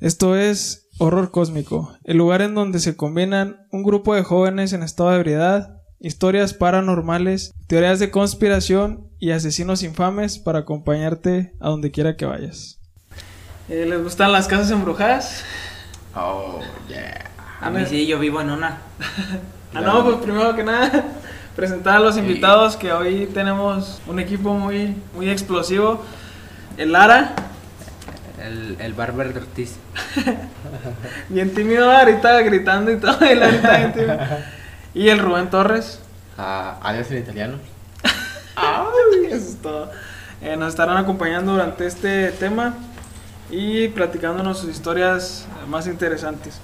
Esto es Horror Cósmico, el lugar en donde se combinan un grupo de jóvenes en estado de ebriedad, historias paranormales, teorías de conspiración y asesinos infames para acompañarte a donde quiera que vayas. Eh, ¿Les gustan las casas embrujadas? Oh, yeah. A mí sí, yo vivo en una. Ah, no, pues primero que nada, presentar a los invitados que hoy tenemos un equipo muy, muy explosivo. El Lara, El, el Barber Ortiz. bien tímido ahorita gritando y todo, el tímido. Y el Rubén Torres. Ah, alias en italiano. Ay, eso es todo. Eh, nos estarán acompañando durante este tema y platicándonos sus historias más interesantes.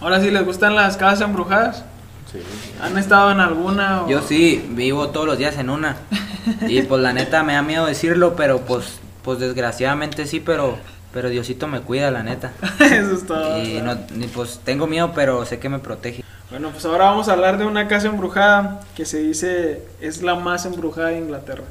Ahora sí, ¿les gustan las casas embrujadas? Sí. ¿Han estado en alguna? o- Yo sí, vivo todos los días en una. Y pues la neta me da miedo decirlo, pero pues, pues desgraciadamente sí, pero, pero Diosito me cuida, la neta. Eso es todo. Y no, ni- pues tengo miedo, pero sé que me protege. Bueno, pues ahora vamos a hablar de una casa embrujada que se dice es la más embrujada de Inglaterra.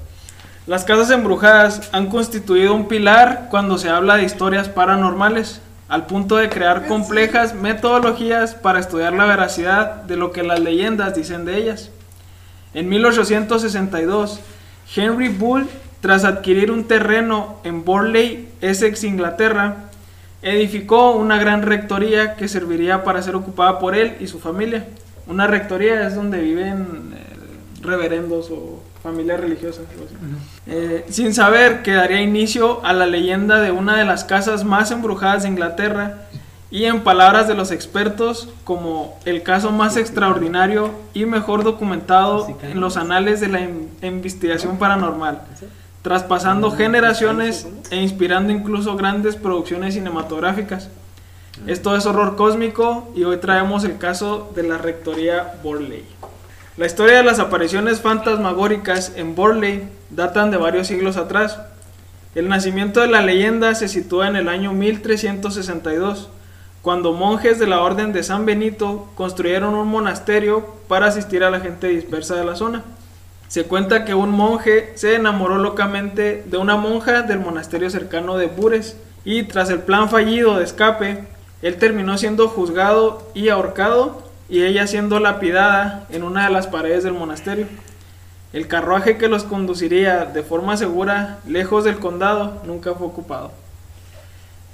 Las casas embrujadas han constituido un pilar cuando se habla de historias paranormales, al punto de crear complejas metodologías para estudiar la veracidad de lo que las leyendas dicen de ellas. En 1862, Henry Bull, tras adquirir un terreno en Borley, Essex, Inglaterra, edificó una gran rectoría que serviría para ser ocupada por él y su familia. Una rectoría es donde viven eh, reverendos o familias religiosas. Eh, sin saber que daría inicio a la leyenda de una de las casas más embrujadas de Inglaterra y en palabras de los expertos como el caso más extraordinario y mejor documentado en los anales de la in- investigación paranormal, traspasando generaciones e inspirando incluso grandes producciones cinematográficas. Esto es horror cósmico y hoy traemos el caso de la rectoría Borley. La historia de las apariciones fantasmagóricas en Borley datan de varios siglos atrás. El nacimiento de la leyenda se sitúa en el año 1362, cuando monjes de la Orden de San Benito construyeron un monasterio para asistir a la gente dispersa de la zona. Se cuenta que un monje se enamoró locamente de una monja del monasterio cercano de Bures y tras el plan fallido de escape, él terminó siendo juzgado y ahorcado y ella siendo lapidada en una de las paredes del monasterio. El carruaje que los conduciría de forma segura lejos del condado nunca fue ocupado.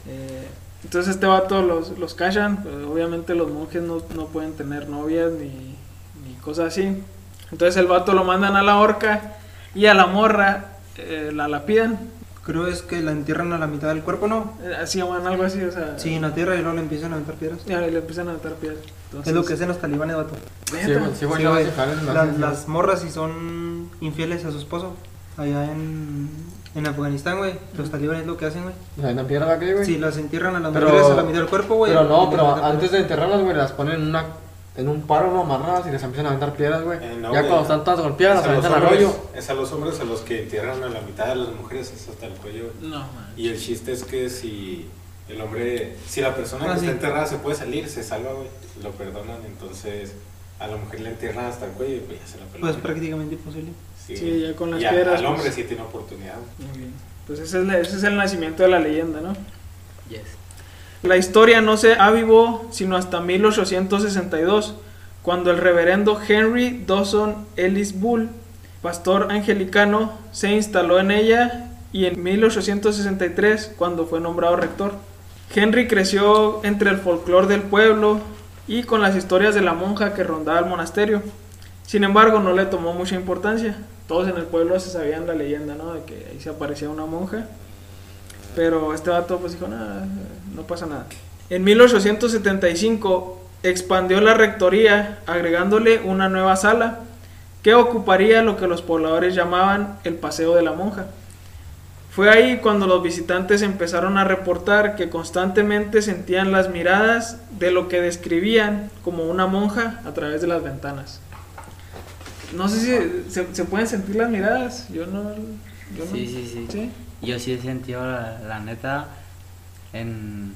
Eh, entonces este vato los, los pues, obviamente los monjes no, no pueden tener novias ni, ni cosas así. Entonces el vato lo mandan a la horca y a la morra eh, la lapidan. Creo es que la entierran a la mitad del cuerpo, ¿no? Eh, Así llaman algo así, o sea. Sí, en la tierra y luego le empiezan a aventar piedras. Ya, y le empiezan a aventar piedras. Entonces, Es lo que hacen los talibanes, vato. Sí, güey, sí, Sí, La- las morras si son infieles a su esposo, allá en, en Afganistán, güey, los talibanes lo que hacen, güey. O sea, ¿hay una piedra acá, güey? Sí, las entierran a las Pero- mujeres a la mitad del cuerpo, güey. Pero no, pero aventan antes de piedras. enterrarlas, güey, las ponen en una en un paro no amarradas y les empiezan a aventar piedras, güey. Eh, no, ya güey. cuando están todas golpeadas, las aventan al rollo. Es a los hombres a los que entierran a la mitad de las mujeres es hasta el cuello. No, man. Y el chiste es que si el hombre, si la persona Ah, que sí. está enterrada se puede salir, se salva, güey, lo perdonan, entonces a la mujer le entierran hasta el cuello y pues ya se la Pues perdonan. prácticamente imposible. Sí, ya con las y piedras, Al hombre pues. sí tiene oportunidad. güey. Muy bien. Pues ese es, la- ese es el nacimiento de la leyenda, ¿no? Yes. La historia no se avivó sino hasta 1862, cuando el reverendo Henry Dawson Ellis Bull, pastor angelicano, se instaló en ella y en 1863, cuando fue nombrado rector. Henry creció entre el folclore del pueblo y con las historias de la monja que rondaba el monasterio. Sin embargo, no le tomó mucha importancia. Todos en el pueblo se sabían la leyenda, ¿no? De que ahí se aparecía una monja. Pero este vato pues dijo, nada, no pasa nada. En 1875 expandió la rectoría agregándole una nueva sala que ocuparía lo que los pobladores llamaban el Paseo de la Monja. Fue ahí cuando los visitantes empezaron a reportar que constantemente sentían las miradas de lo que describían como una monja a través de las ventanas. No sé si se, se pueden sentir las miradas. Yo no. Yo no- Sí, sí, sí. Yo sí he sentido la, la neta en...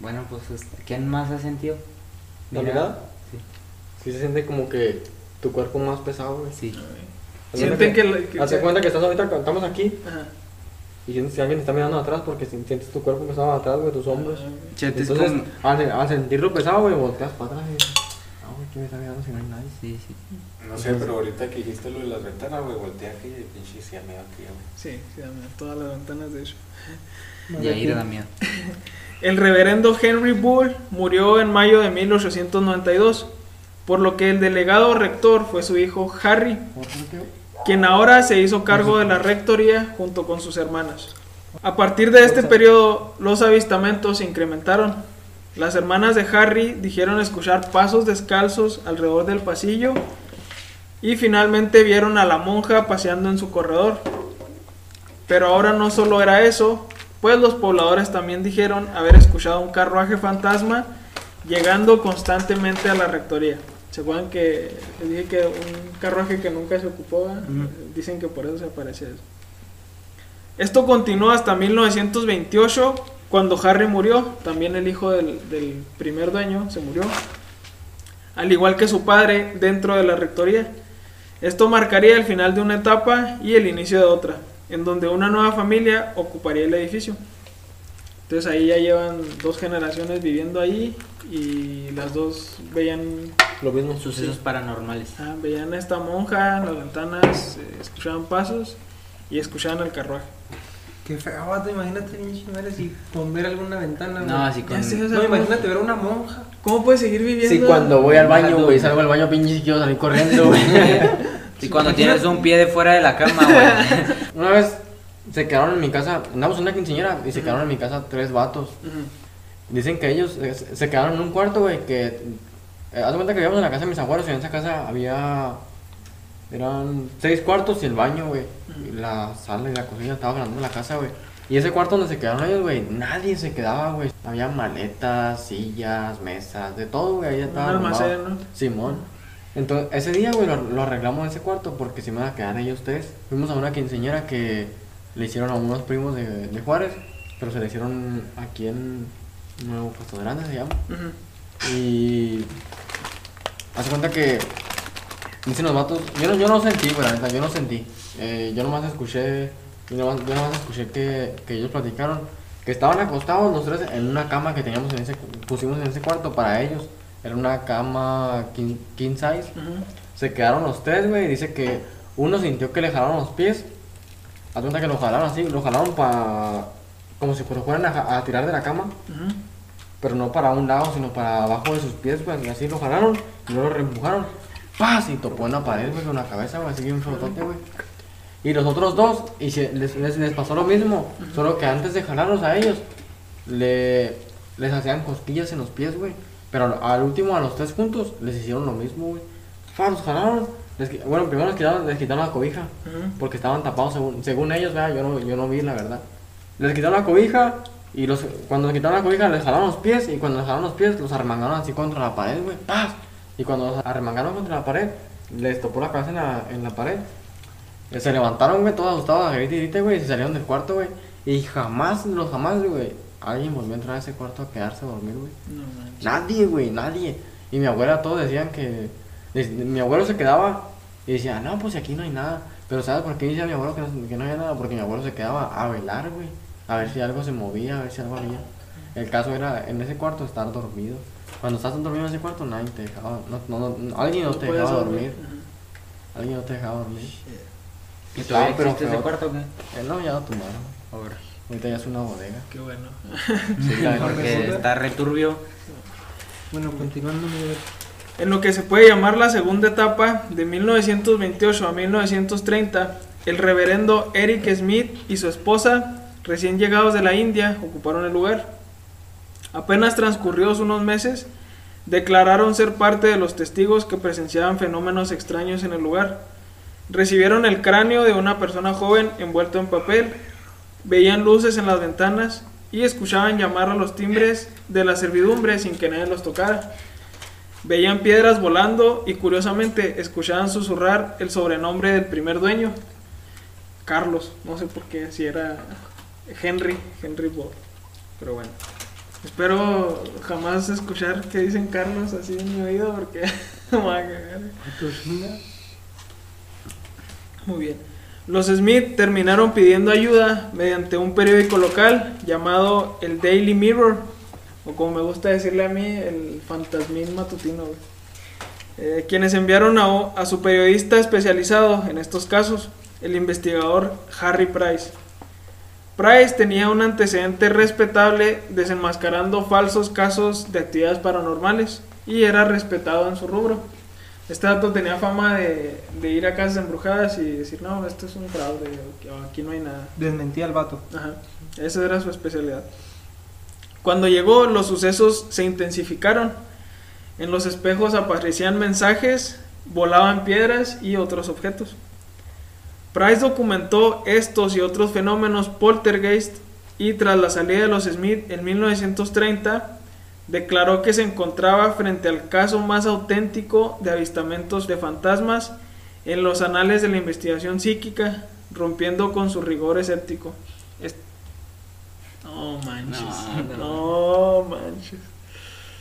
Bueno, pues, ¿quién más ha sentido? ¿La Mira, mirada? Sí. Sí se siente como que tu cuerpo más pesado, güey. Sí. Sienten cuenta que que- Haz de cuenta que estás ahorita, estamos aquí Ajá. Y sientes que alguien te está mirando atrás porque si- sientes tu cuerpo pesado atrás, güey, tus hombros. Sientes Entonces, como- al, al sentirlo pesado, güey, volteas para atrás y ah, güey, ¿quién me está mirando si no hay nadie? Sí, sí. No sé, pero ahorita que dijiste lo de las ventanas, güey, volteé aquí y pinche sí, me da aquí, güey. Sí, sí, da miedo, todas las ventanas de hecho. Y ahí da miedo. El reverendo Henry Bull murió en mayo de 1892, por lo que el delegado rector fue su hijo Harry, quien ahora se hizo cargo de la rectoría junto con sus hermanas. A partir de este periodo, los avistamientos se incrementaron. Las hermanas de Harry dijeron escuchar pasos descalzos alrededor del pasillo y finalmente vieron a la monja paseando en su corredor. Pero ahora no solo era eso, pues los pobladores también dijeron haber escuchado un carruaje fantasma llegando constantemente a la rectoría. ¿Se acuerdan que les dije que un carruaje que nunca se ocupó? Ujú. Dicen que por eso se aparece eso. Esto continuó hasta 1928, cuando Harry murió. También el hijo del, del primer dueño se murió. Al igual que su padre dentro de la rectoría. Esto marcaría el final de una etapa y el inicio de otra, en donde una nueva familia ocuparía el edificio. Entonces ahí ya llevan dos generaciones viviendo ahí y las dos veían, Lo mismo. Sucesos paranormales. ah, veían a esta monja en las ventanas, eh, escuchaban pasos y escuchaban el carruaje. Qué feo, vato, imagínate, pinche madre, si con ver alguna ventana, güey. No, así con. Ya sé, o sea, No, ¿cómo- imagínate ver una monja. ¿Cómo puedes seguir viviendo? Sí, cuando voy al baño, güey, salgo al baño, pinche, quiero salir corriendo, güey. Y cuando tienes un pie de fuera de la cama, güey. Una vez se quedaron en mi casa, andamos en una quinceañera y se quedaron en mi casa tres vatos. Dicen que ellos eh, se se quedaron en un cuarto, güey, que... Eh, haz de cuenta que vivíamos en la casa de mis abuelos y en esa casa había... Eran seis cuartos y el baño, güey. Y la sala y la cocina estaba grande la casa, güey. Y ese cuarto donde se quedaron ellos, güey, nadie se quedaba, güey. Había maletas, sillas, mesas, de todo, güey. Ahí Un estaba almacén, armado. ¿no? Simón. Entonces, ese día, güey, lo, lo arreglamos ese cuarto porque se me iban a quedar ellos tres. Fuimos a una quinceañera que le hicieron a unos primos de, de Juárez, pero se le hicieron aquí en Nuevo Pasto Grande, se llama. Y. Hace cuenta que. Dicen los vatos. Yo no, yo no sentí, güey, la neta, yo no sentí. Eh, yo nomás escuché. Yo nomás, yo nomás escuché que, que ellos platicaron. Que estaban acostados los tres en una cama que teníamos en ese. Pusimos en ese cuarto para ellos. Era una cama king, king size. Se quedaron los tres, güey. y Dice que uno sintió que le jalaron los pies. Haz cuenta que lo jalaron así. Lo jalaron para. Como si fueran a, tirar de la cama. Pero no para un lado, sino para abajo de sus pies, güey. Y así lo jalaron y luego lo reempujaron. ¡Paz! Y topó en la pared, güey, con la cabeza, güey. Así bien flotote, güey. Y los otros dos, y se- les, les, les pasó lo mismo. Solo que antes de jalarlos a ellos, le, les hacían cosquillas en los pies, güey. Pero al, último, a los tres juntos, les hicieron lo mismo, güey. ¡Paz! Los jalaron. Les bueno, primero les quitaron, les quitaron la cobija. Porque estaban tapados según, según ellos, ¿verdad? Yo no, yo no vi la verdad. Les quitaron la cobija y los, cuando les quitaron la cobija les jalaron los pies y cuando les jalaron los pies los arremangaron así contra la pared, güey. ¡Paz! Y cuando los arremangaron contra la pared, les topó la cabeza en la, en la pared. Se levantaron, güey, todos asustados, güey, y se salieron del cuarto, güey. Y jamás, los jamás, güey, alguien volvió a entrar a ese cuarto a quedarse a dormir, güey. No. Nadie, güey, nadie. Y mi abuela, todos decían que. Mi abuelo se quedaba y decía, no, pues aquí no hay nada. Pero ¿sabes por qué decía mi abuelo que no, que no había nada? Porque mi abuelo se quedaba a velar, güey. A ver si algo se movía, a ver si algo había. El caso era en ese cuarto estar dormido. Cuando estás dormido en ese cuarto, nadie te dejaba. No, no, no- alguien no te dejaba dormir. Alguien no te dejaba dormir. ¿Y todavía Ah, pero existe ese cuarto o qué? Eh, no, ya lo tumbaron. Ahora. Ahorita ya es una bodega. Qué bueno. Sí. Porque está returbio. Bueno, continuando, mi ver. En lo que se puede llamar la segunda etapa, de 1928 a 1930, el reverendo Eric Smith y su esposa, recién llegados de la India, ocuparon el lugar. Apenas transcurridos unos meses, declararon ser parte de los testigos que presenciaban fenómenos extraños en el lugar. Recibieron el cráneo de una persona joven envuelto en papel, veían luces en las ventanas y escuchaban llamar a los timbres de la servidumbre sin que nadie los tocara. Veían piedras volando y curiosamente escuchaban susurrar el sobrenombre del primer dueño, Carlos, no sé por qué, si era Henry, Henry Bob, pero bueno. Espero jamás escuchar que dicen Carlos así en mi oído porque me va a cagar. Muy bien. Los Smith terminaron pidiendo ayuda mediante un periódico local llamado el Daily Mirror, o como me gusta decirle a mí, el fantasmín matutino. Eh, quienes enviaron a, a su periodista especializado en estos casos, el investigador Harry Price. Price tenía un antecedente respetable desenmascarando falsos casos de actividades paranormales y era respetado en su rubro. Este dato tenía fama de, de ir a casas embrujadas y decir, no, esto es un fraude, aquí no hay nada. Desmentía al vato. Ajá, esa era su especialidad. Cuando llegó, los sucesos se intensificaron. En los espejos aparecían mensajes, volaban piedras y otros objetos. Price documentó estos y otros fenómenos poltergeist y tras la salida de los Smith en 1930 declaró que se encontraba frente al caso más auténtico de avistamientos de fantasmas en los anales de la investigación psíquica, rompiendo con su rigor escéptico. Es- No manches. No, No, manches.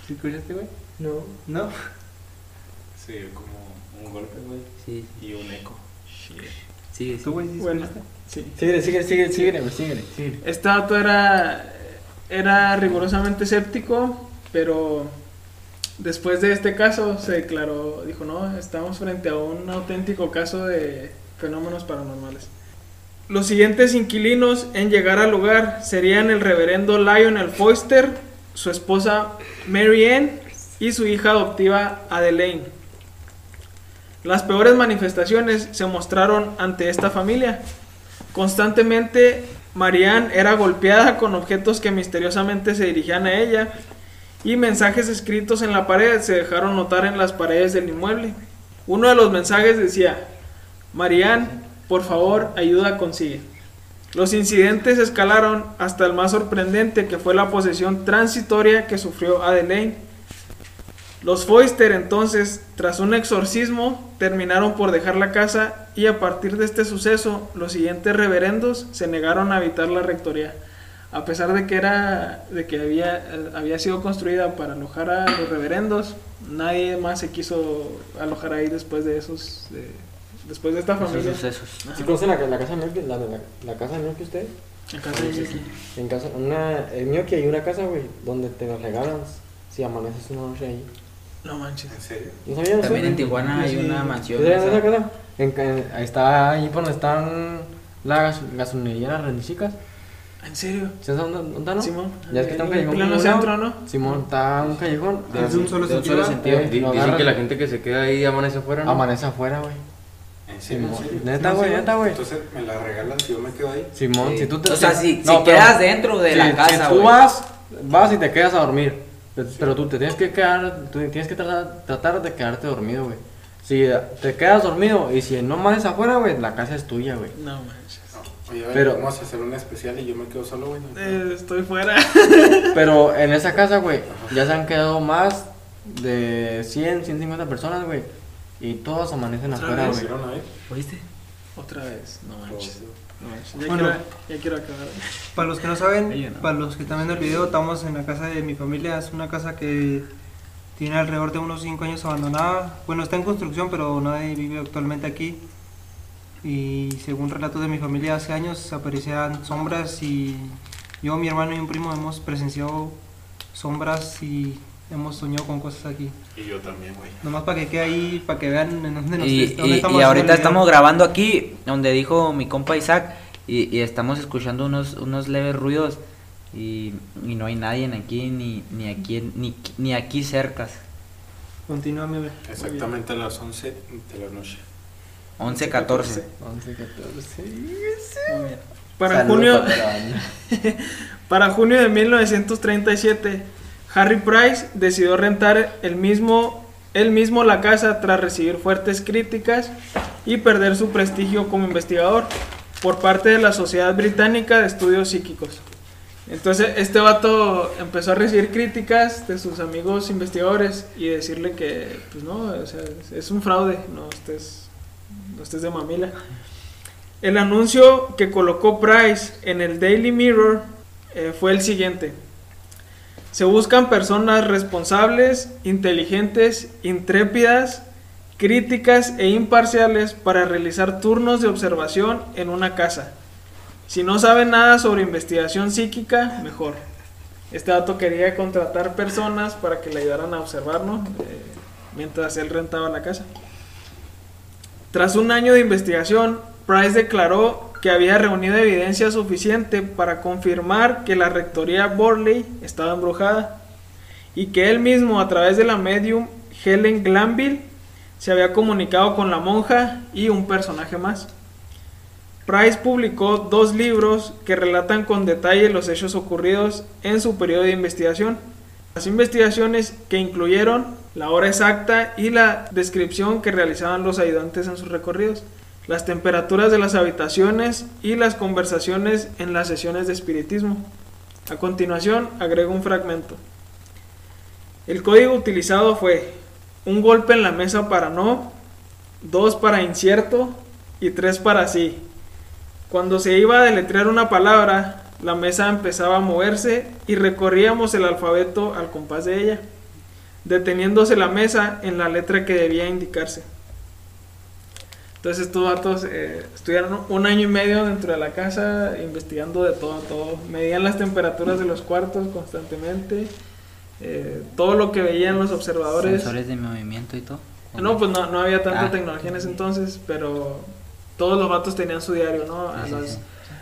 ¿Sí escuchaste, güey? No. ¿No? Sí, como un golpe, güey. Sí, Y un eco. Sigue. ¿Tú, güey, Bueno, sí. Síguele, síguele, síguele, síguele, güey, síguele, síguele. Este dato era, era rigurosamente escéptico, pero después de este caso se declaró, dijo, no, estamos frente a un auténtico caso de fenómenos paranormales. Los siguientes inquilinos en llegar al lugar serían el reverendo Lionel Foister, su esposa Mary Ann y su hija adoptiva Adelaine. Las peores manifestaciones se mostraron ante esta familia. Constantemente, Marianne era golpeada con objetos que misteriosamente se dirigían a ella y mensajes escritos en la pared se dejaron notar en las paredes del inmueble. Uno de los mensajes decía, Marianne, por favor, ayuda consigue. Los incidentes escalaron hasta el más sorprendente que fue la posesión transitoria que sufrió Adelaine. Los Foister entonces, tras un exorcismo, terminaron por dejar la casa y a partir de este suceso, los siguientes reverendos se negaron a habitar la rectoría. A pesar de que era de que había, había sido construida para alojar a los reverendos, nadie más se quiso alojar ahí después de esos de- después de esta Esos familia. sucesos. Ajá. ¿Sí conocen la, la casa de Ñoqui? La, la, la casa de Ñoqui usted? En casa de Vicky. En casa, una, en Ñoqui hay una casa, güey, donde te la regalan si amaneces una noche ahí. No manches. ¿En serio? También en Tijuana hay Sí. una ¿Sí mansión. sabían esa. casa? En, en- ahí está ahí por donde están las gasolinerías renchicas. ¿En serio? ¿Sí sabes dónde, dónde no? Simón. Ya es que está un En callejón. por un lado. centro, ¿no? Simón, está un callejón. Ah, Es de un solo de un sentido. solo sentido. Eh, Di- lo Dicen agarran. que la gente que se queda ahí amanece afuera, ¿no? Amanece afuera, güey. ¿En serio? ¿En Simón. serio? Neta, güey, neta, güey. Entonces me la regalan si yo me quedo ahí. Simón, Sí. si tú te. O sea, si, no, si pero- quedas dentro de si- la casa, Si tú güey. vas, vas y te quedas a dormir. Pe- Pero tú te tienes que quedar, tú tienes que tratar, tratar de quedarte dormido, güey. Si te quedas dormido y si no amaneces afuera, güey, la casa es tuya, güey. No manches. No. Oye, a ver, Pero- vamos a hacer una especial y yo me quedo solo, güey. ¿no? Eh, estoy fuera. Pero en esa casa, güey, ya se han quedado más de 100, 150 personas, güey. Y todos amanecen ¿Otra afuera, güey. ¿Oíste? Otra vez. No manches. Ya, Bueno. quiero, ya quiero acabar. Para los que no saben, para los que están viendo el video, estamos en la casa de mi familia. Es una casa que tiene alrededor de unos 5 años abandonada. Bueno, está en construcción, pero nadie vive actualmente aquí. Y según relatos de mi familia, hace años aparecían sombras y yo, mi hermano y un primo hemos presenciado sombras y hemos soñado con cosas aquí. Y yo también, güey. Nomás para que quede ahí, para que vean en dónde, nos, Y, dónde y- estamos y ahorita estamos grabando aquí, donde dijo mi compa Isaac, y, y estamos escuchando unos, unos leves ruidos, y, y no hay nadie aquí, ni, ni aquí, ni, ni aquí cercas. Continúa, mi bebé. Exactamente a las 11 de la noche. 11, 14. 11, 14. Muy bien. Para junio, para junio de 1937, Harry Price decidió rentar el mismo, él mismo la casa tras recibir fuertes críticas y perder su prestigio como investigador por parte de la Sociedad Británica de Estudios Psíquicos. Entonces este vato empezó a recibir críticas de sus amigos investigadores y decirle que, pues no, o sea, es- un fraude, no estés, no estés de mamila. El anuncio que colocó Price en el Daily Mirror eh, fue el siguiente. Se buscan personas responsables, inteligentes, intrépidas, críticas e imparciales para realizar turnos de observación en una casa. Si no sabe nada sobre investigación psíquica, mejor. Este dato quería contratar personas para que le ayudaran a observarnos eh, mientras él rentaba la casa. Tras un año de investigación, Price declaró que había reunido evidencia suficiente para confirmar que la rectoría Borley estaba embrujada y que él mismo a través de la medium Helen Glanville se había comunicado con la monja y un personaje más. Price publicó dos libros que relatan con detalle los hechos ocurridos en su periodo de investigación. Las investigaciones que incluyeron la hora exacta y la descripción que realizaban los ayudantes en sus recorridos, las temperaturas de las habitaciones y las conversaciones en las sesiones de espiritismo. A continuación, agrego un fragmento. El código utilizado fue un golpe en la mesa para no, dos para incierto y tres para sí. Cuando se iba a deletrear una palabra, la mesa empezaba a moverse y recorríamos el alfabeto al compás de ella, deteniéndose la mesa en la letra que debía indicarse. Entonces estos datos eh, estuvieron un año y medio dentro de la casa investigando de todo, todo. Medían las temperaturas de los cuartos constantemente, eh, todo lo que veían los observadores. Sensores de movimiento y todo. No, pues no, no había tanta Ah, tecnología en ese entonces, pero todos los vatos tenían su diario, ¿no? A, Sí, las, sí.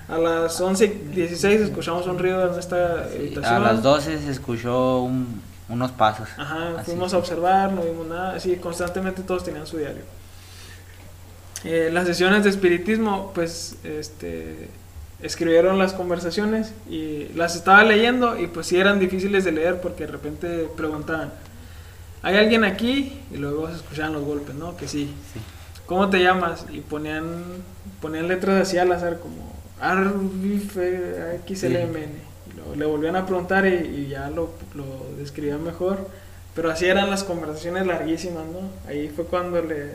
a las 11.16 escuchamos un ruido en esta Sí, habitación. a las 12 se escuchó un- unos pasos. Ajá, Así. fuimos a observar, no vimos nada, así constantemente todos tenían su diario. Eh, las sesiones de espiritismo, pues, este, escribieron las conversaciones y las estaba leyendo y pues sí eran difíciles de leer porque de repente preguntaban, ¿hay alguien aquí? Y luego se escuchaban los golpes, ¿no? Que sí. Sí. ¿Cómo te llamas? Y ponían, ponían letras así al azar como XLMN. Y luego le volvían a preguntar y, y ya lo, lo describían mejor. Pero así eran las conversaciones larguísimas, ¿no? Ahí fue cuando le,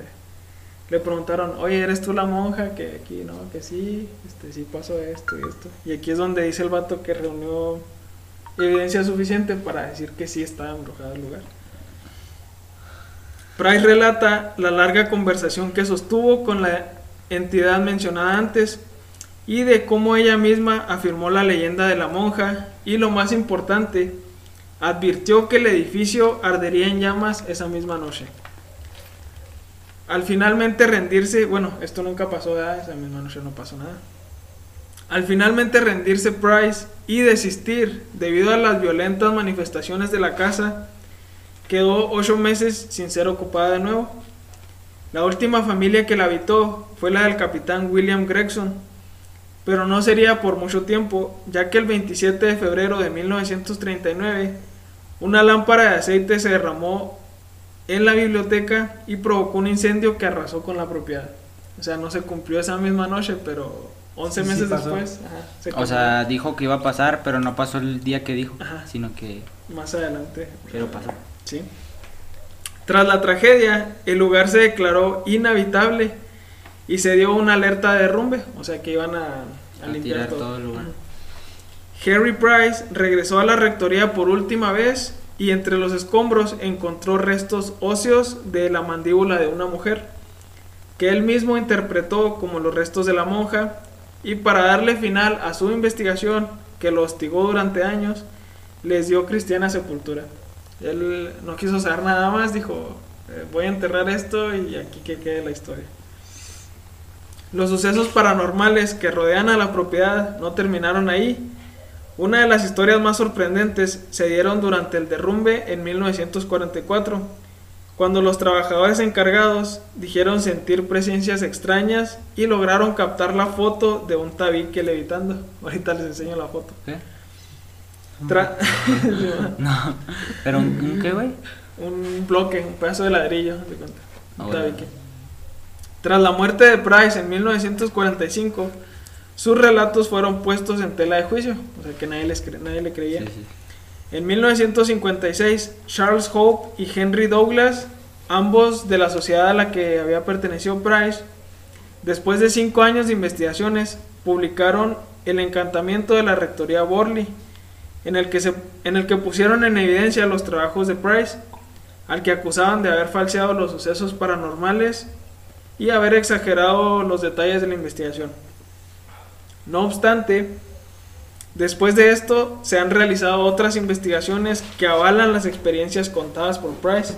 le preguntaron, oye, ¿eres tú la monja? Que aquí, ¿no? Que sí, este, sí pasó esto y esto. Y aquí es donde dice el vato que reunió evidencia suficiente para decir que sí estaba embrujado el lugar. Price relata la larga conversación que sostuvo con la entidad mencionada antes y de cómo ella misma afirmó la leyenda de la monja y lo más importante, advirtió que el edificio ardería en llamas esa misma noche. Al finalmente rendirse, bueno, esto nunca pasó, ¿verdad? esa misma noche no pasó nada. Al finalmente rendirse Price y desistir debido a las violentas manifestaciones de la casa, quedó ocho meses sin ser ocupada de nuevo. La última familia que la habitó fue la del capitán William Gregson, pero no sería por mucho tiempo, ya que el 27 de febrero de 1939 una lámpara de aceite se derramó en la biblioteca y provocó un incendio que arrasó con la propiedad. O sea, no se cumplió esa misma noche, pero 11 Sí, sí meses después ajá, se O sea, dijo que iba a pasar, pero no pasó el día que dijo, Ajá. sino que más adelante. pero pasó. Sí. Tras la tragedia, el lugar se declaró inhabitable y se dio una alerta de derrumbe, o sea que iban a, a A limpiar tirar todo. todo el lugar. Harry Price regresó a la rectoría por última vez y entre los escombros encontró restos óseos de la mandíbula de una mujer, que él mismo interpretó como los restos de la monja, y para darle final a su investigación, que lo hostigó durante años, les dio cristiana sepultura. Él no quiso saber nada más, dijo, "Eh, voy a enterrar esto y aquí que quede la historia. Los sucesos paranormales que rodean a la propiedad no terminaron ahí. Una de las historias más sorprendentes se dieron durante el derrumbe en 1944, cuando los trabajadores encargados dijeron sentir presencias extrañas y lograron captar la foto de un tabique levitando. Ahorita les enseño la foto. ¿Qué? Tra- No, pero un, un qué, güey? un bloque, un pedazo de ladrillo, de cuenta, Ah, bueno. Tras la muerte de Price en 1945, sus relatos fueron puestos en tela de juicio, o sea que nadie, les cre- nadie le creía. Sí, sí. En 1956, Charles Hope y Henry Douglas, ambos de la sociedad a la que había pertenecido Price, después de cinco años de investigaciones, publicaron El encantamiento de la rectoría Borley, en el que, se, en el que pusieron en evidencia los trabajos de Price. al que acusaban de haber falseado los sucesos paranormales y haber exagerado los detalles de la investigación. No obstante, después de esto se han realizado otras investigaciones que avalan las experiencias contadas por Price.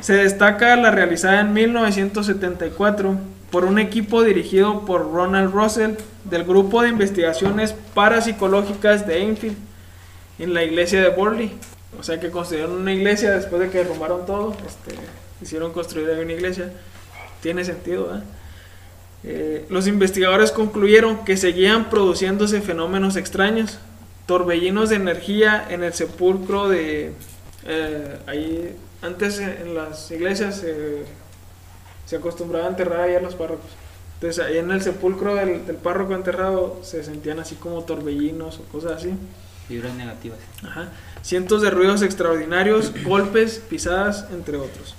Se destaca la realizada en 1974 por un equipo dirigido por Ronald Russell del Grupo de Investigaciones Parapsicológicas de Enfield en la iglesia de Borley. O sea que construyeron una iglesia después de que derrumbaron todo, este, hicieron construir una iglesia. Tiene sentido, ¿verdad? Eh, los investigadores concluyeron que seguían produciéndose fenómenos extraños, torbellinos de energía en el sepulcro de... eh, ahí, antes en las iglesias eh, se acostumbraba a enterrar ahí a los párrocos. Entonces ahí en el sepulcro del, del párroco enterrado se sentían así como torbellinos o cosas así. Vibras negativas. Ajá. Cientos de ruidos extraordinarios, golpes, pisadas, entre otros.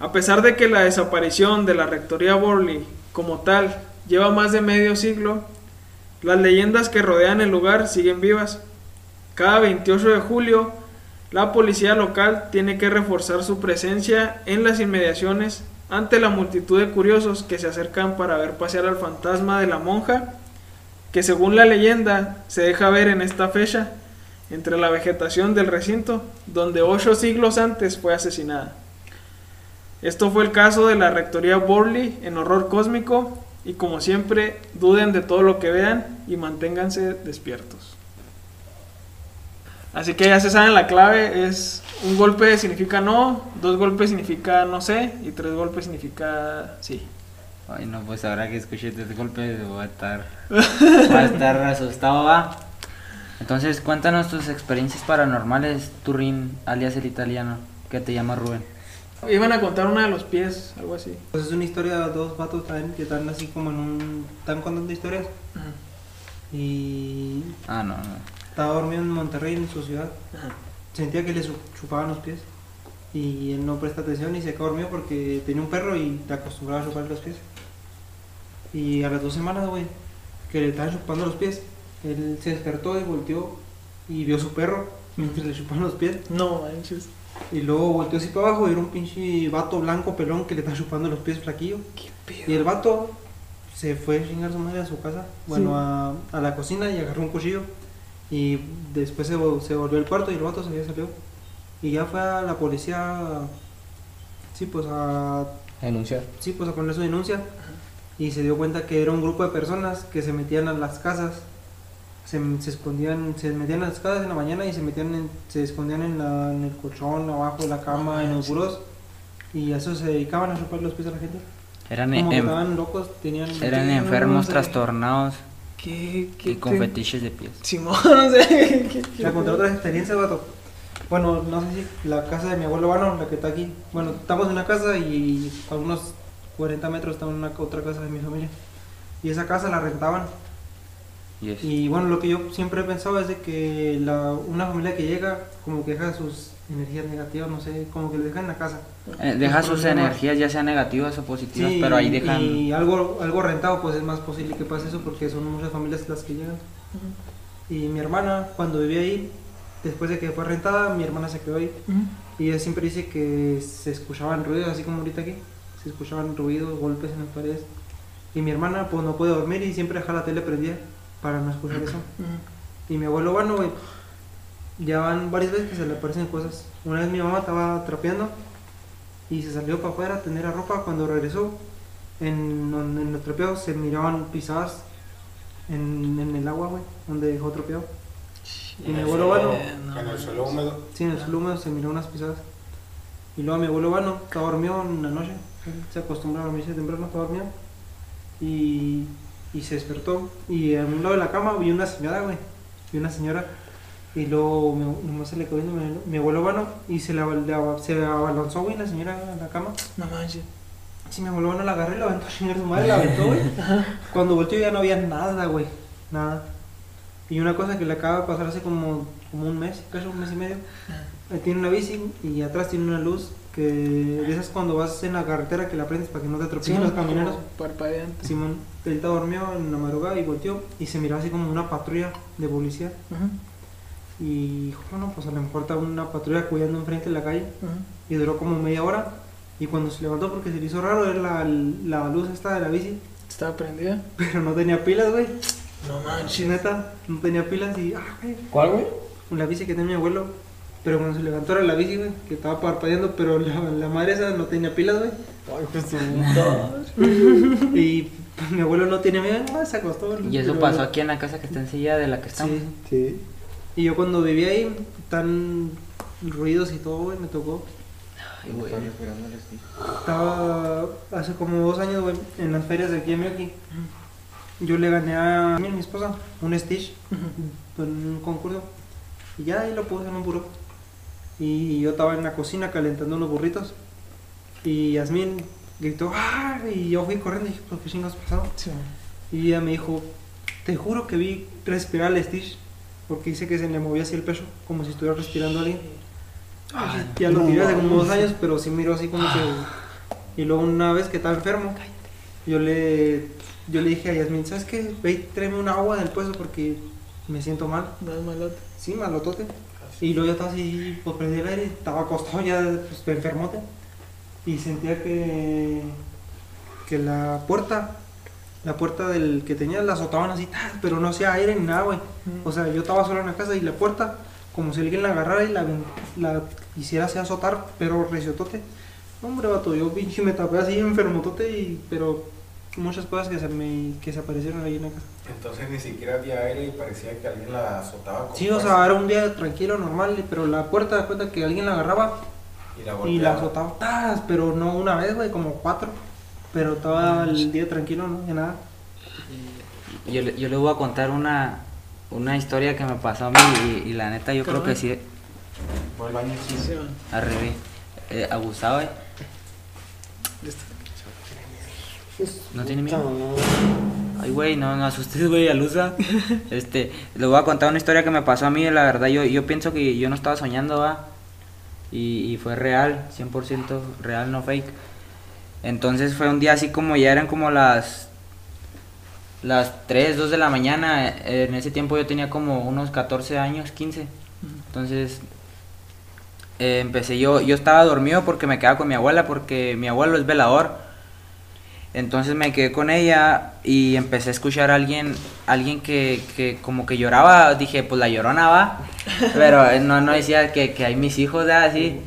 A pesar de que la desaparición de la rectoría Borley como tal lleva más de medio siglo, las leyendas que rodean el lugar siguen vivas. Cada 28 de julio, la policía local tiene que reforzar su presencia en las inmediaciones ante la multitud de curiosos que se acercan para ver pasear al fantasma de la monja, que según la leyenda se deja ver en esta fecha entre la vegetación del recinto, donde ocho siglos antes fue asesinada. Esto fue el caso de la rectoría Borley en horror cósmico y como siempre duden de todo lo que vean y manténganse despiertos. Así que ya se saben la clave es un golpe significa no, dos golpes significa no sé y tres golpes significa sí. Ay, no, pues ahora que escuché tres golpes voy a estar, voy a estar asustado, va. Entonces, cuéntanos tus experiencias paranormales, Turín, alias el italiano, que te llama Rubén. Iban a contar una de los pies, algo así. Pues es una historia de dos vatos también que están así como en un... Están contando historias. Y Ah, no, no. estaba dormido en Monterrey, en su ciudad. Ajá. Sentía que le chupaban los pies. Y él no presta atención y se quedó dormido porque tenía un perro y te acostumbraba a chupar los pies. Y a las dos semanas, güey, que le estaban chupando los pies, él se despertó y volteó y vio su perro mientras le chupaban los pies. No manches. Y luego volteó así para abajo y era un pinche vato blanco pelón que le estaba chupando los pies flaquillo. Qué Y el vato se fue a chingar su madre a su casa, bueno, a, a la cocina y agarró un cuchillo. Y después se, se volvió al cuarto y el vato se había salido. Y ya fue a la policía, sí, pues a, Denunciar. sí, pues a poner su denuncia. Y se dio cuenta que era un grupo de personas que se metían a las casas. Se, se escondían, se metían a las casas en la mañana y se metían en- se escondían en, la- en el colchón, abajo de la cama, en los burós. Y a eso se dedicaban a chupar los pies a la gente. Eran, Como que em- estaban locos, tenían... eran tenían enfermos, sé. trastornados ¿Qué, qué y con te- fetiches de pies. Simón, no sé. ¿qué- qué- Ya conté otras experiencias, vato. Bueno, no sé si la casa de mi abuelo Vano, la que está aquí. Bueno, estamos en una casa y a unos 40 metros está una otra casa de mi familia. Y esa casa la rentaban. Y es- Y bueno, lo que yo siempre he pensado es de que la, una familia que llega, como que deja sus energías negativas, no sé, como que le dejan en la casa. eh, deja sus problemas. energías, ya sean negativas o positivas, Sí, pero ahí dejan. Y algo, algo rentado, pues es más posible que pase eso porque son muchas familias las que llegan. Y mi hermana, cuando vivía ahí, después de que fue rentada, mi hermana se quedó ahí. Ujú. Y ella siempre dice que se escuchaban ruidos, así como ahorita aquí. Se escuchaban ruidos, golpes en las paredes. Y mi hermana, pues no puede dormir y siempre deja la tele prendida para no escuchar eso. Y mi abuelo, bueno, güey, ya van varias veces que se le aparecen cosas. Una vez mi mamá estaba trapeando y se salió para afuera a tener la ropa. Cuando regresó, en, donde- en los se miraban pisadas en, en el agua, güey, donde dejó trapeado. Y mi abuelo, bueno, Eh, no En el suelo húmedo. Sí, en el suelo húmedo se miró unas pisadas. Y luego mi abuelo Vano estaba dormido en la noche. Él se acostumbra a dormirse temprano, estaba dormido. Y, y se despertó. Y a un lado de la cama vi una señora, güey. Vi una señora. Y luego mi, nomás se le viendo mi, mi abuelo Vano. Y se, la, la- se abalanzó, güey, la señora en la cama. No manches. Sí, mi abuelo Vano la agarré y la aventó a chingar su madre, la aventó, güey. Cuando volteó ya no había nada, güey. Nada. Y una cosa que le acaba de pasar hace como, como un mes, casi un mes y medio. Tiene una bici y atrás tiene una luz que de esas cuando vas en la carretera que la prendes para que no te atropellen los camioneros. Parpadeante. Simón, él estaba dormido en la madrugada y volteó y se miraba así como una patrulla de policía. Y dijo, bueno, pues a lo mejor estaba una patrulla cuidando enfrente de la calle. Y duró como media hora. Y cuando se levantó, porque se le hizo raro, era la, la luz esta de la bici. Estaba prendida. Pero no tenía pilas, güey. No Sí, neta, no tenía pilas y. Ah, güey. ¿Cuál, güey? La bici que tenía mi abuelo. Pero cuando se levantó era la bici, güey, que estaba parpadeando, pero la, la madre esa no tenía pilas, güey. Ay, pues su puta. Y pues, mi abuelo no tiene miedo, no, se acostó. Y eso Pero- pasó aquí en la casa que está enseguida de la que estamos. Sí. Sí. Y yo cuando vivía ahí, tan ruidos y todo, güey, me tocó. Ay, güey. Estaba hace como dos años, güey, en las ferias de aquí en Miyaki. Yo le gané a mi mi esposa un Stitch en un concurso. Y ya ahí lo puse en un burro. Y yo estaba en la cocina calentando unos burritos. Y Yasmin gritó, ¡ah! Y yo fui corriendo y dije, pues qué chingados pasó. Sí. Y ella me dijo, te juro que vi respirar al Stitch. Porque dice que se le movía así el pecho, como si estuviera respirando a alguien. Ah, ya lo tiré hace como dos años, pero sí miró así como que... Y luego una vez que estaba enfermo, yo le, yo le dije a Yasmin, ¿sabes qué? Ve y tráeme una agua del puesto porque me siento mal. Das malote. Sí, malotote. Y luego yo estaba así, pues prendí el aire, estaba acostado ya, pues enfermote. Y sentía que, que la puerta, la puerta del que tenía la azotaban así, ¡tas! pero no hacía aire ni nada, güey. O sea, yo estaba solo en la casa y la puerta, como si alguien la agarrara y la, la hiciera así azotar, pero reciotote. Hombre, vato, yo pinche me tapé así enfermotote, y, pero muchas cosas que se, me, que se aparecieron ahí en la casa. Entonces ni siquiera había aire y parecía que alguien la azotaba con Sí, o sea, era un día tranquilo, normal, pero la puerta da cuenta que alguien la agarraba y la y la azotaba, ¡tas! pero no una vez, güey, como cuatro. Pero estaba el día tranquilo, ¿no? De nada. Yo, le- yo le voy a contar una, una historia que me pasó a mí y, y la neta yo creo que sí, Fue al baño, sí. Revés, eh, abusaba, ¿No tiene miedo? Ay, güey, no, no asustes, güey, alusa. Este, le voy a contar una historia que me pasó a mí, la verdad, yo, yo pienso que yo no estaba soñando, va. Y, y fue real, 100% real, no fake. Entonces fue un día así como ya eran como las las 3, 2 de la mañana. En ese tiempo yo tenía como unos 14 años, 15. Entonces eh, empecé yo, yo estaba dormido porque me quedaba con mi abuela, porque mi abuelo es velador. Entonces me quedé con ella y empecé a escuchar a alguien, alguien que, que como que lloraba, dije, pues la llorona va, pero eh, no, no decía que, que hay mis hijos, ¿verdad? así.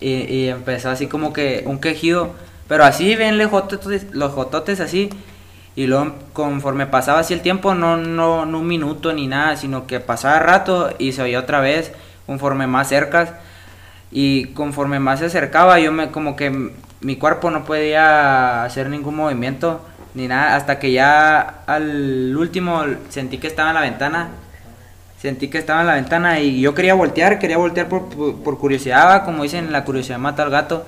Y, y empezó así como que un quejido, pero así ven los jototes, los jototes así. Y luego conforme pasaba así el tiempo, no, no, no un minuto ni nada, sino que pasaba rato y se oía otra vez, conforme más cercas. Y conforme más se acercaba, yo me como que mi cuerpo no podía hacer ningún movimiento ni nada, hasta que ya al último sentí que estaba en la ventana. Sentí que estaba en la ventana y yo quería voltear, quería voltear por, por, por curiosidad, como dicen, la curiosidad mata al gato.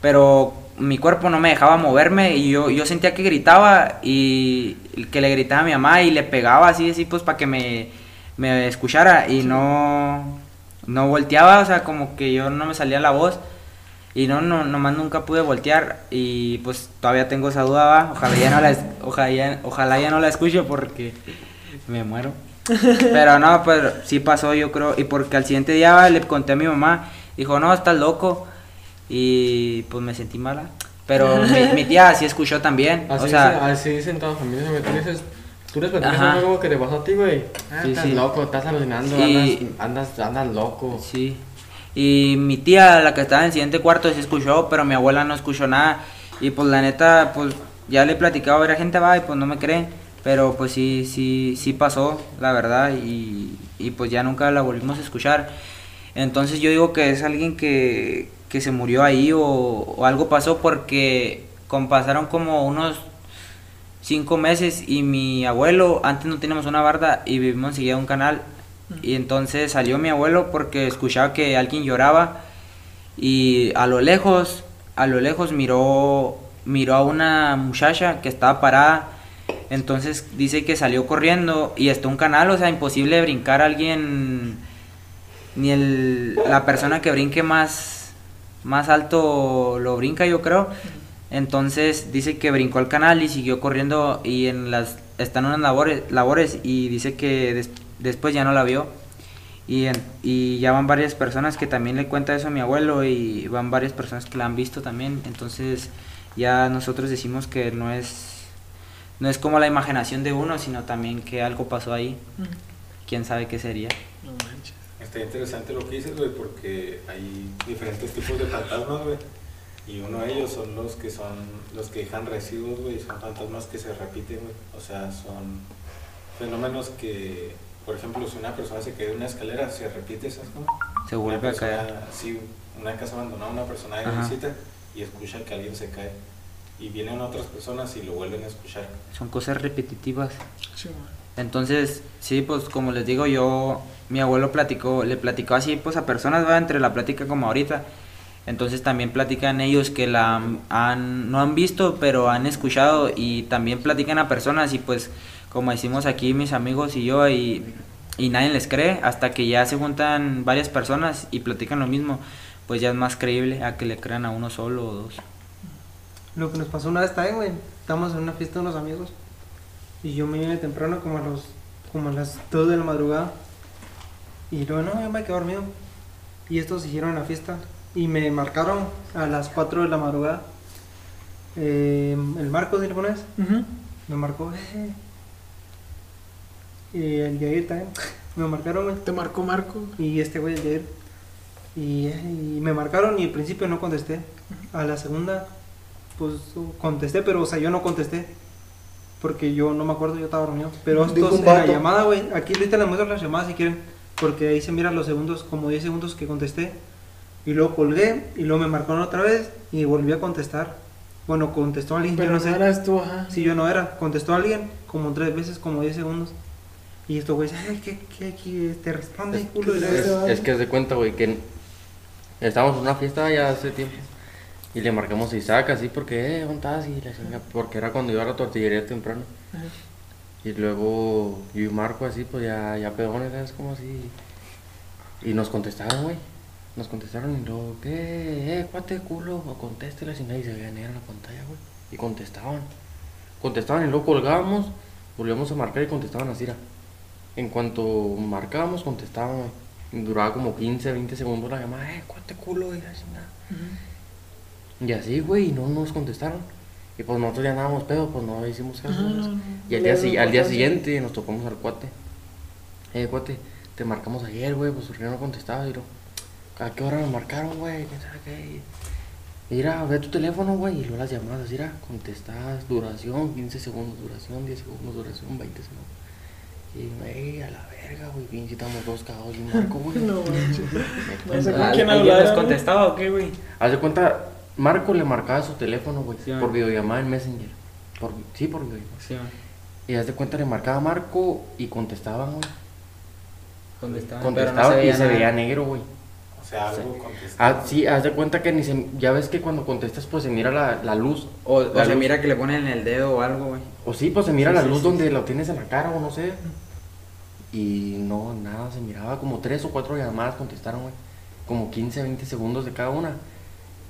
Pero mi cuerpo no me dejaba moverme y yo, yo sentía que gritaba y que le gritaba a mi mamá y le pegaba así, así pues para que me, me escuchara y no, no volteaba, o sea, como que yo no me salía la voz y no, no, nomás nunca pude voltear y pues todavía tengo esa duda, ¿va? ojalá ya no la, ojalá ya, ojalá ya no la escuche porque me muero. Pero no, pues sí pasó yo creo y porque al siguiente día ¿va? le conté a mi mamá, dijo, no, estás loco y pues me sentí mala. Pero mi, mi tía sí escuchó también, Así, o sea... dicen, así dicen todas las familias. Tú les platicas Ajá. algo que te pasó a ti, güey. Ah, Sí, estás sí. loco, estás alucinando, Sí. andas, andas, andas loco. Sí. Y mi tía, la que estaba en el siguiente cuarto, sí escuchó, pero mi abuela no escuchó nada. Y pues la neta, pues ya le he platicado a ver a gente va y pues no me creen. Pero pues sí, sí, sí pasó, la verdad, y, y pues ya nunca la volvimos a escuchar. Entonces yo digo que es alguien que, que se murió ahí o, o algo pasó porque con, pasaron como unos cinco meses y mi abuelo, antes no teníamos una barda y vivimos enseguida de un canal. Y entonces salió mi abuelo porque escuchaba que alguien lloraba y a lo lejos, a lo lejos miró, miró a una muchacha que estaba parada. Entonces dice que salió corriendo y está un canal, o sea, imposible brincar a alguien, ni el, la persona que brinque más, más alto lo brinca, yo creo. Entonces dice que brincó al canal y siguió corriendo y en las están unas labores, labores y dice que des- después ya no la vio. Y, en- y ya van varias personas que también le cuenta eso a mi abuelo y van varias personas que la han visto también. Entonces ya nosotros decimos que no es, no es como la imaginación de uno, sino también que algo pasó ahí. ¿Quién sabe qué sería? No manches. Está interesante lo que dices, güey, porque hay diferentes tipos de fantasmas, güey. Y uno de ellos son los que son los que dejan residuos, güey, son fantasmas que se repiten, güey. O sea, son fenómenos que, por ejemplo, si una persona se cae de una escalera, se repite, ¿sabes cómo? Se Una vuelve a persona- caer. Sí, una casa abandonada, una persona de Ajá. visita y escucha que alguien se cae. Y vienen otras personas y lo vuelven a escuchar. Son cosas repetitivas. Sí. Entonces, sí, pues como les digo, yo, mi abuelo platicó, le platicó así pues a personas, va, entre la plática como ahorita. Entonces también platican ellos que la han- no han visto, pero han escuchado y también platican a personas y pues como decimos aquí mis amigos y yo y, y nadie les cree hasta que ya se juntan varias personas y platican lo mismo, pues ya es más creíble a que le crean a uno solo o dos. Lo que nos pasó una vez también, güey. Estábamos en una fiesta de unos amigos. Y yo me vine temprano, como a, los, como a las 2 de la madrugada. Y luego, no, yo me quedé dormido. Y estos siguieron la fiesta. Y me marcaron a las 4 de la madrugada. Eh, el Marcos, ¿sí le pones? Ujú. Me marcó. eh. Y el Jair también. Me marcaron, güey. Te marcó Marco. Y este güey, el Jair. Y, eh, y me marcaron y al principio no contesté. A la segunda, pues contesté, pero o sea, yo no contesté. Porque yo no me acuerdo, yo estaba dormido. Pero un en la llamada, güey, aquí ahorita les muestro las llamadas si quieren. Porque ahí se miran los segundos, como 10 segundos que contesté. Y luego colgué y luego me marcaron otra vez y volví a contestar. Bueno, contestó alguien, Pero yo no no sé. eras tú, ajá. Si yo no era, contestó alguien como tres veces, como 10 segundos. Y esto, güey, ay, ¿qué, qué, qué, te responde, culo? Y la Es, es que haz de cuenta, güey, que estábamos en una fiesta ya hace tiempo. Y le marcamos a Isaac así porque, eh, ¿dónde estás? Y la porque era cuando iba a la tortillería temprano. Ajá. Y luego yo y Marco así, pues ya, ya pedones, ¿sabes? Como así. Y nos contestaron, güey. Nos contestaron y luego, ¿qué? Eh, cuate culo, o conteste la chingada y se veía negra la pantalla, güey. Y contestaban. Contestaban y luego colgábamos, volvíamos a marcar y contestaban así, era. En cuanto marcábamos, contestaban, güey. Y Duraba como 15, 20 segundos la llamada, eh, cuate culo, y la chingada. Y así, güey, y no nos contestaron. Y pues nosotros ya andábamos pedo, pues no hicimos caso. Pues. no, Y al día, si- al día siguiente nos topamos al cuate. Eh, cuate, te marcamos ayer, güey, pues porque no contestabas. Y lo, ¿a qué hora nos marcaron, güey? ¿Quién sabe qué? Mira, ve tu teléfono, güey, y luego las llamadas, mira, contestas, duración, 15 segundos, duración, 10 segundos, duración, 20 segundos. Y, güey, a la verga, güey, pinche, estamos dos cagados y un marco, güey. No. Me No sé con ¿Al- quién ¿Alguien hablar. les contestaba o qué, güey? Haz de cuenta, Marco le marcaba su teléfono, güey, Sí, por videollamada en Messenger. Por, sí, por videollamada. Sí. Y haz de cuenta, le marcaba a Marco y contestaban, güey. contestaban, Contestaba pero no se y veía se veía negro, güey. Sea, algo. Ah, sí, haz de cuenta que ni se, ya ves que cuando contestas pues se mira la, la luz. O, se luz. mira que le ponen en el dedo o algo, güey. O sí, pues se mira Sí, la sí, luz sí, donde lo tienes en la cara o no sé. Y no, nada, se miraba como tres o cuatro llamadas contestaron, güey. Como 15, 20 segundos de cada una.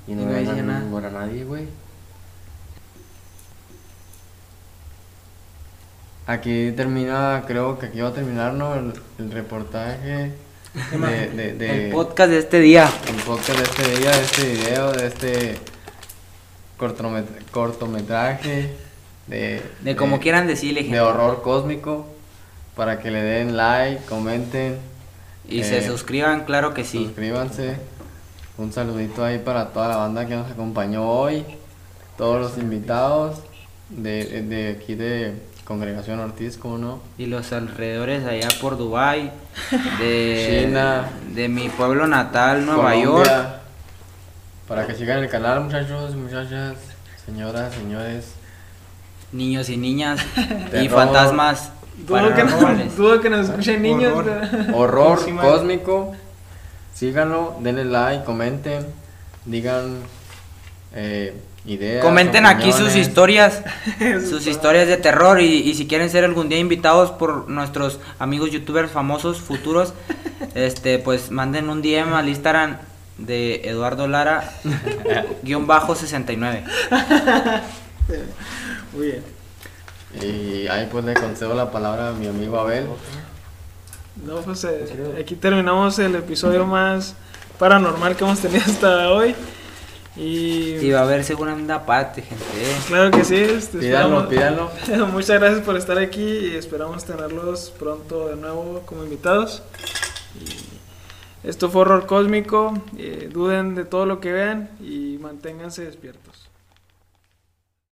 Y no, Y no era, decía nada. no era nadie, güey. Aquí termina, creo que aquí va a terminar, ¿no? El, el reportaje de, de, de- El podcast de este día. el podcast de este día, de este video, de este cortomet- cortometraje de, De como quieran decirle, de horror cósmico para que le den like, comenten, Y Eh, se suscriban, claro que sí. suscríbanse. Un saludito ahí para toda la banda que nos acompañó hoy, todos los invitados de, de aquí de Congregación Ortiz, ¿cómo no? Y los alrededores allá por Dubai, de China. de mi pueblo natal, Nueva Colombia. York. Para que sigan el canal, muchachos, muchachas, señoras, señores. niños y niñas y fantasmas Dudo que, paranormales. no, dudo que nos escuchen niños. Horror. Sí, cósmico. Síganlo, denle like, comenten, digan eh, ideas. Comenten aquí sus historias, sus historias de terror y, y si quieren ser algún día invitados por nuestros amigos youtubers famosos futuros, este pues manden un DM al Instagram de Eduardo Lara guion bajo 69. Muy bien. Y ahí pues le concedo la palabra a mi amigo Abel. No, pues eh, aquí terminamos el episodio más paranormal que hemos tenido hasta hoy. Y, Y va a haber seguramente una parte, gente. ¿eh? claro que sí, este, Pídanlo, esperamos- pídanlo. Muchas gracias por estar aquí y esperamos tenerlos pronto de nuevo como invitados. Y esto fue Horror Cósmico. eh, duden de todo lo que vean y manténganse despiertos.